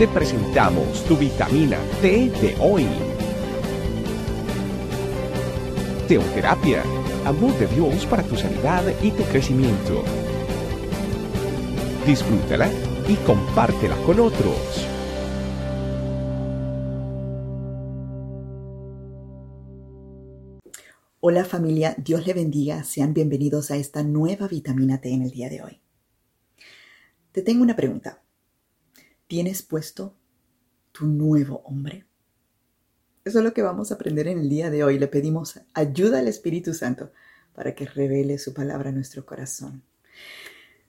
te presentamos tu vitamina T de hoy. Teoterapia, amor de Dios para tu sanidad y tu crecimiento. Disfrútala y compártela con otros. Hola familia, Dios le bendiga, sean bienvenidos a esta nueva vitamina T en el día de hoy. Te tengo una pregunta. ¿Tienes puesto tu nuevo hombre? Eso es lo que vamos a aprender en el día de hoy. Le pedimos ayuda al Espíritu Santo para que revele su palabra a nuestro corazón.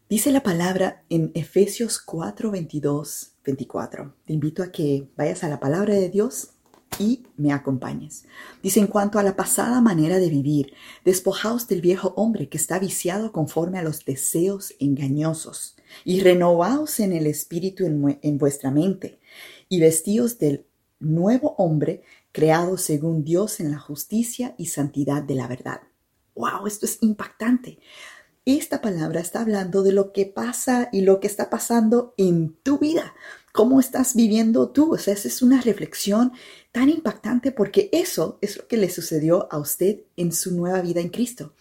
Dice la palabra en Efesios 4, 22, 24. Te invito a que vayas a la palabra de Dios y me acompañes. Dice, en cuanto a la pasada manera de vivir, despojaos del viejo hombre que está viciado conforme a los deseos engañosos, y renovaos en el espíritu en, vuestra mente, y vestíos del nuevo hombre creado según Dios en la justicia y santidad de la verdad. ¡Wow! Esto es impactante. Esta palabra está hablando de lo que pasa y lo que está pasando en tu vida. ¿Cómo estás viviendo tú? O sea, esa es una reflexión tan impactante porque eso es lo que le sucedió a usted en su nueva vida en Cristo.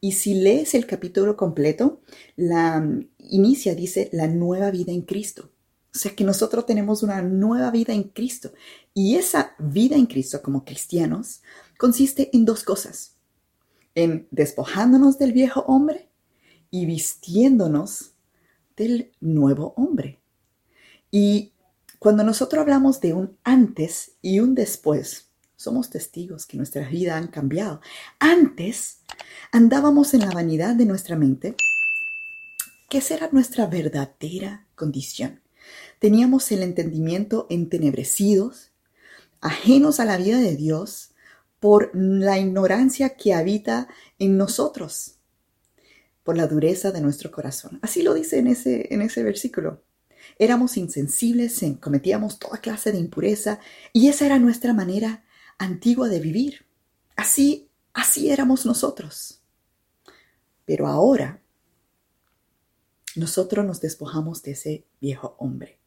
Y si lees el capítulo completo, la inicia, dice, la nueva vida en Cristo. O sea que nosotros tenemos una nueva vida en Cristo. Y esa vida en Cristo como cristianos consiste en dos cosas. En despojándonos del viejo hombre y vistiéndonos del nuevo hombre. Y cuando nosotros hablamos de un antes y un después, somos testigos que nuestras vidas han cambiado. Antes andábamos en la vanidad de nuestra mente, que será nuestra verdadera condición. Teníamos el entendimiento entenebrecidos, ajenos a la vida de Dios, por la ignorancia que habita en nosotros, por la dureza de nuestro corazón. Así lo dice en ese, en ese versículo. Éramos insensibles, cometíamos toda clase de impureza y esa era nuestra manera antigua de vivir. Así, así éramos nosotros. Pero ahora nosotros nos despojamos de ese viejo hombre.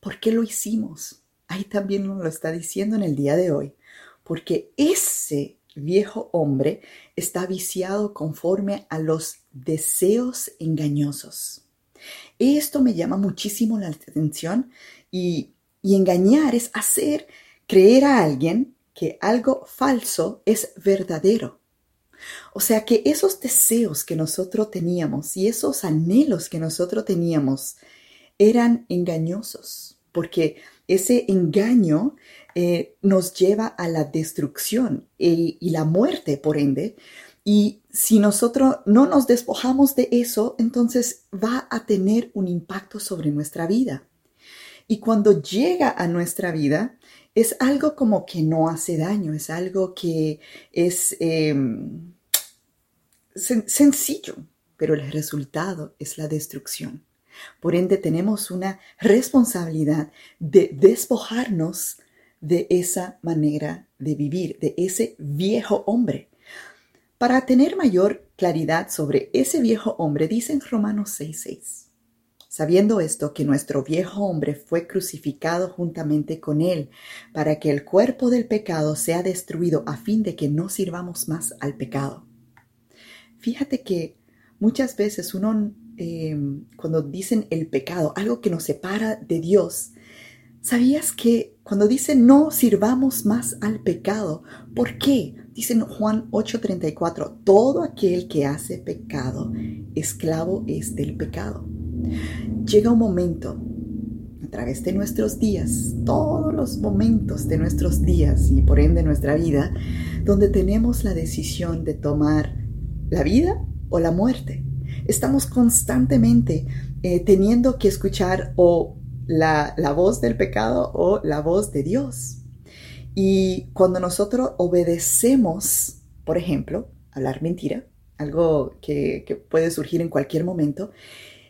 ¿Por qué lo hicimos? Ahí también nos lo está diciendo en el día de hoy. Porque ese viejo hombre está viciado conforme a los deseos engañosos. Esto me llama muchísimo la atención y, engañar es hacer creer a alguien que algo falso es verdadero. O sea que esos deseos que nosotros teníamos y esos anhelos que nosotros teníamos eran engañosos, porque ese engaño eh, nos lleva a la destrucción y la muerte, por ende. Y si nosotros no nos despojamos de eso, entonces va a tener un impacto sobre nuestra vida. Y cuando llega a nuestra vida, es algo como que no hace daño, es algo que es em, sencillo, pero el resultado es la destrucción. Por ende, tenemos una responsabilidad de despojarnos de esa manera de vivir, de ese viejo hombre. Para tener mayor claridad sobre ese viejo hombre, dice en Romanos 6:6 sabiendo esto que nuestro viejo hombre fue crucificado juntamente con él, para que el cuerpo del pecado sea destruido a fin de que no sirvamos más al pecado. Fíjate que muchas veces uno, em, cuando dicen el pecado, algo que nos separa de Dios, ¿sabías que cuando dicen no sirvamos más al pecado, ¿por qué? Dicen Juan 8:34, todo aquel que hace pecado, esclavo es del pecado. Llega un momento a través de nuestros días, todos los momentos de nuestros días y por ende nuestra vida, donde tenemos la decisión de tomar la vida o la muerte. Estamos constantemente eh, teniendo que escuchar o la, la voz del pecado o la voz de Dios. Y cuando nosotros obedecemos, por ejemplo, hablar mentira, algo que, puede surgir en cualquier momento,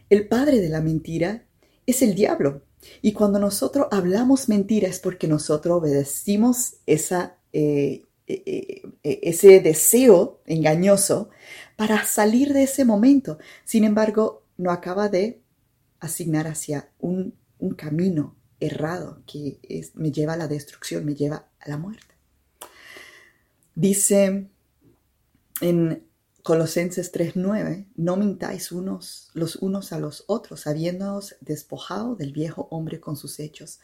el padre de la mentira es el diablo. Y cuando nosotros hablamos mentira es porque nosotros obedecimos esa, eh, eh, eh, ese deseo engañoso para salir de ese momento. Sin embargo, no acaba de asignar hacia un, un camino errado que me lleva a la destrucción, me lleva a la muerte. Dice en Colosenses 3:9, no mintáis unos los unos a los otros, habiéndoos despojado del viejo hombre con sus hechos.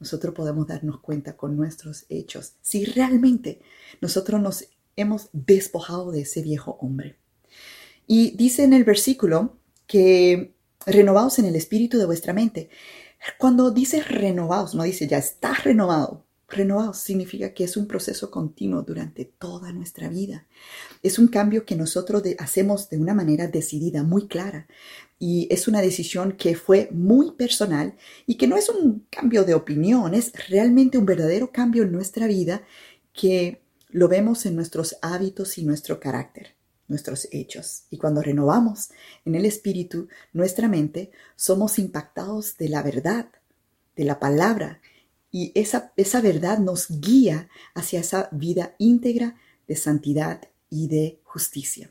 Nosotros podemos darnos cuenta con nuestros hechos si realmente nosotros nos hemos despojado de ese viejo hombre. Y dice en el versículo que renovaos en el espíritu de vuestra mente. Cuando dice renovados, no dice ya estás renovado. Renovados significa que es un proceso continuo durante toda nuestra vida. Es un cambio que nosotros hacemos de una manera decidida, muy clara. Y es una decisión que fue muy personal y que no es un cambio de opinión, es realmente un verdadero cambio en nuestra vida que lo vemos en nuestros hábitos y nuestro carácter nuestros hechos. Y cuando renovamos en el Espíritu nuestra mente, somos impactados de la verdad, de la palabra, y esa, esa verdad nos guía hacia esa vida íntegra de santidad y de justicia.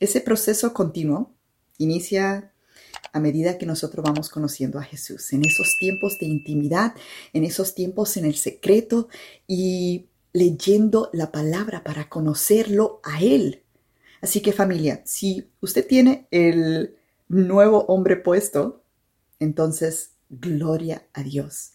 Ese proceso continuo inicia a medida que nosotros vamos conociendo a Jesús, en esos tiempos de intimidad, en esos tiempos en el secreto y leyendo la palabra para conocerlo a Él Así que familia, si usted tiene el nuevo hombre puesto, entonces gloria a Dios.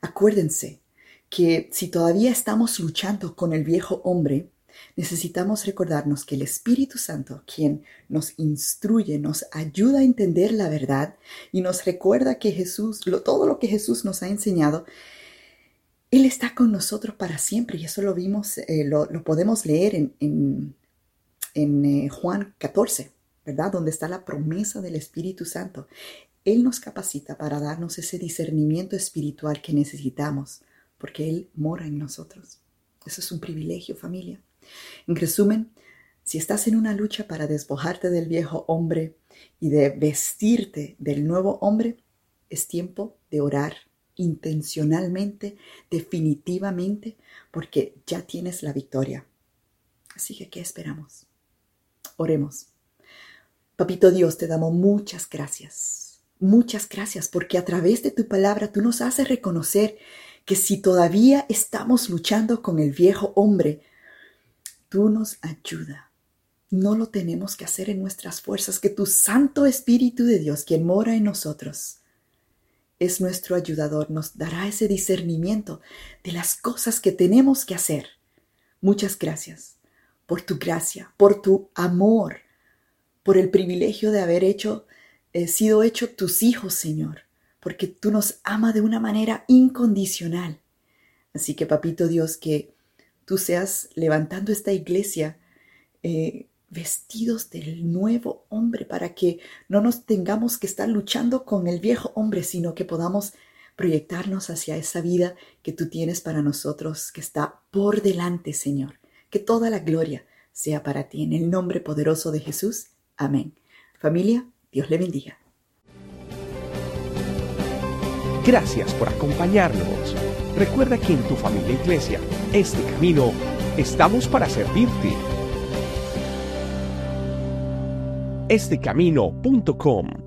Acuérdense que si todavía estamos luchando con el viejo hombre, necesitamos recordarnos que el Espíritu Santo, quien nos instruye, nos ayuda a entender la verdad y nos recuerda que Jesús, todo lo que Jesús nos ha enseñado, Él está con nosotros para siempre y eso lo vimos, eh, lo, podemos leer en en eh, Juan 14, ¿verdad? Donde está la promesa del Espíritu Santo. Él nos capacita para darnos ese discernimiento espiritual que necesitamos, porque Él mora en nosotros. Eso es un privilegio, familia. En resumen, si estás en una lucha para despojarte del viejo hombre y de vestirte del nuevo hombre, es tiempo de orar intencionalmente, definitivamente, porque ya tienes la victoria. Así que, ¿qué esperamos? Oremos. Papito Dios, te damos muchas gracias. Muchas gracias porque a través de tu palabra tú nos haces reconocer que si todavía estamos luchando con el viejo hombre, tú nos ayuda. No lo tenemos que hacer en nuestras fuerzas, que tu Santo Espíritu de Dios, quien mora en nosotros, es nuestro ayudador, nos dará ese discernimiento de las cosas que tenemos que hacer. Muchas gracias por tu gracia, por tu amor, por el privilegio de haber hecho, eh, sido hecho tus hijos, Señor, porque tú nos amas de una manera incondicional. Así que, papito Dios, que tú seas levantando esta iglesia eh, vestidos del nuevo hombre para que no nos tengamos que estar luchando con el viejo hombre, sino que podamos proyectarnos hacia esa vida que tú tienes para nosotros, que está por delante, Señor. Que toda la gloria sea para ti en el nombre poderoso de Jesús. Amén. Familia, Dios le bendiga. Gracias por acompañarnos. Recuerda que en tu familia e iglesia, este camino, estamos para servirte. Estecamino.com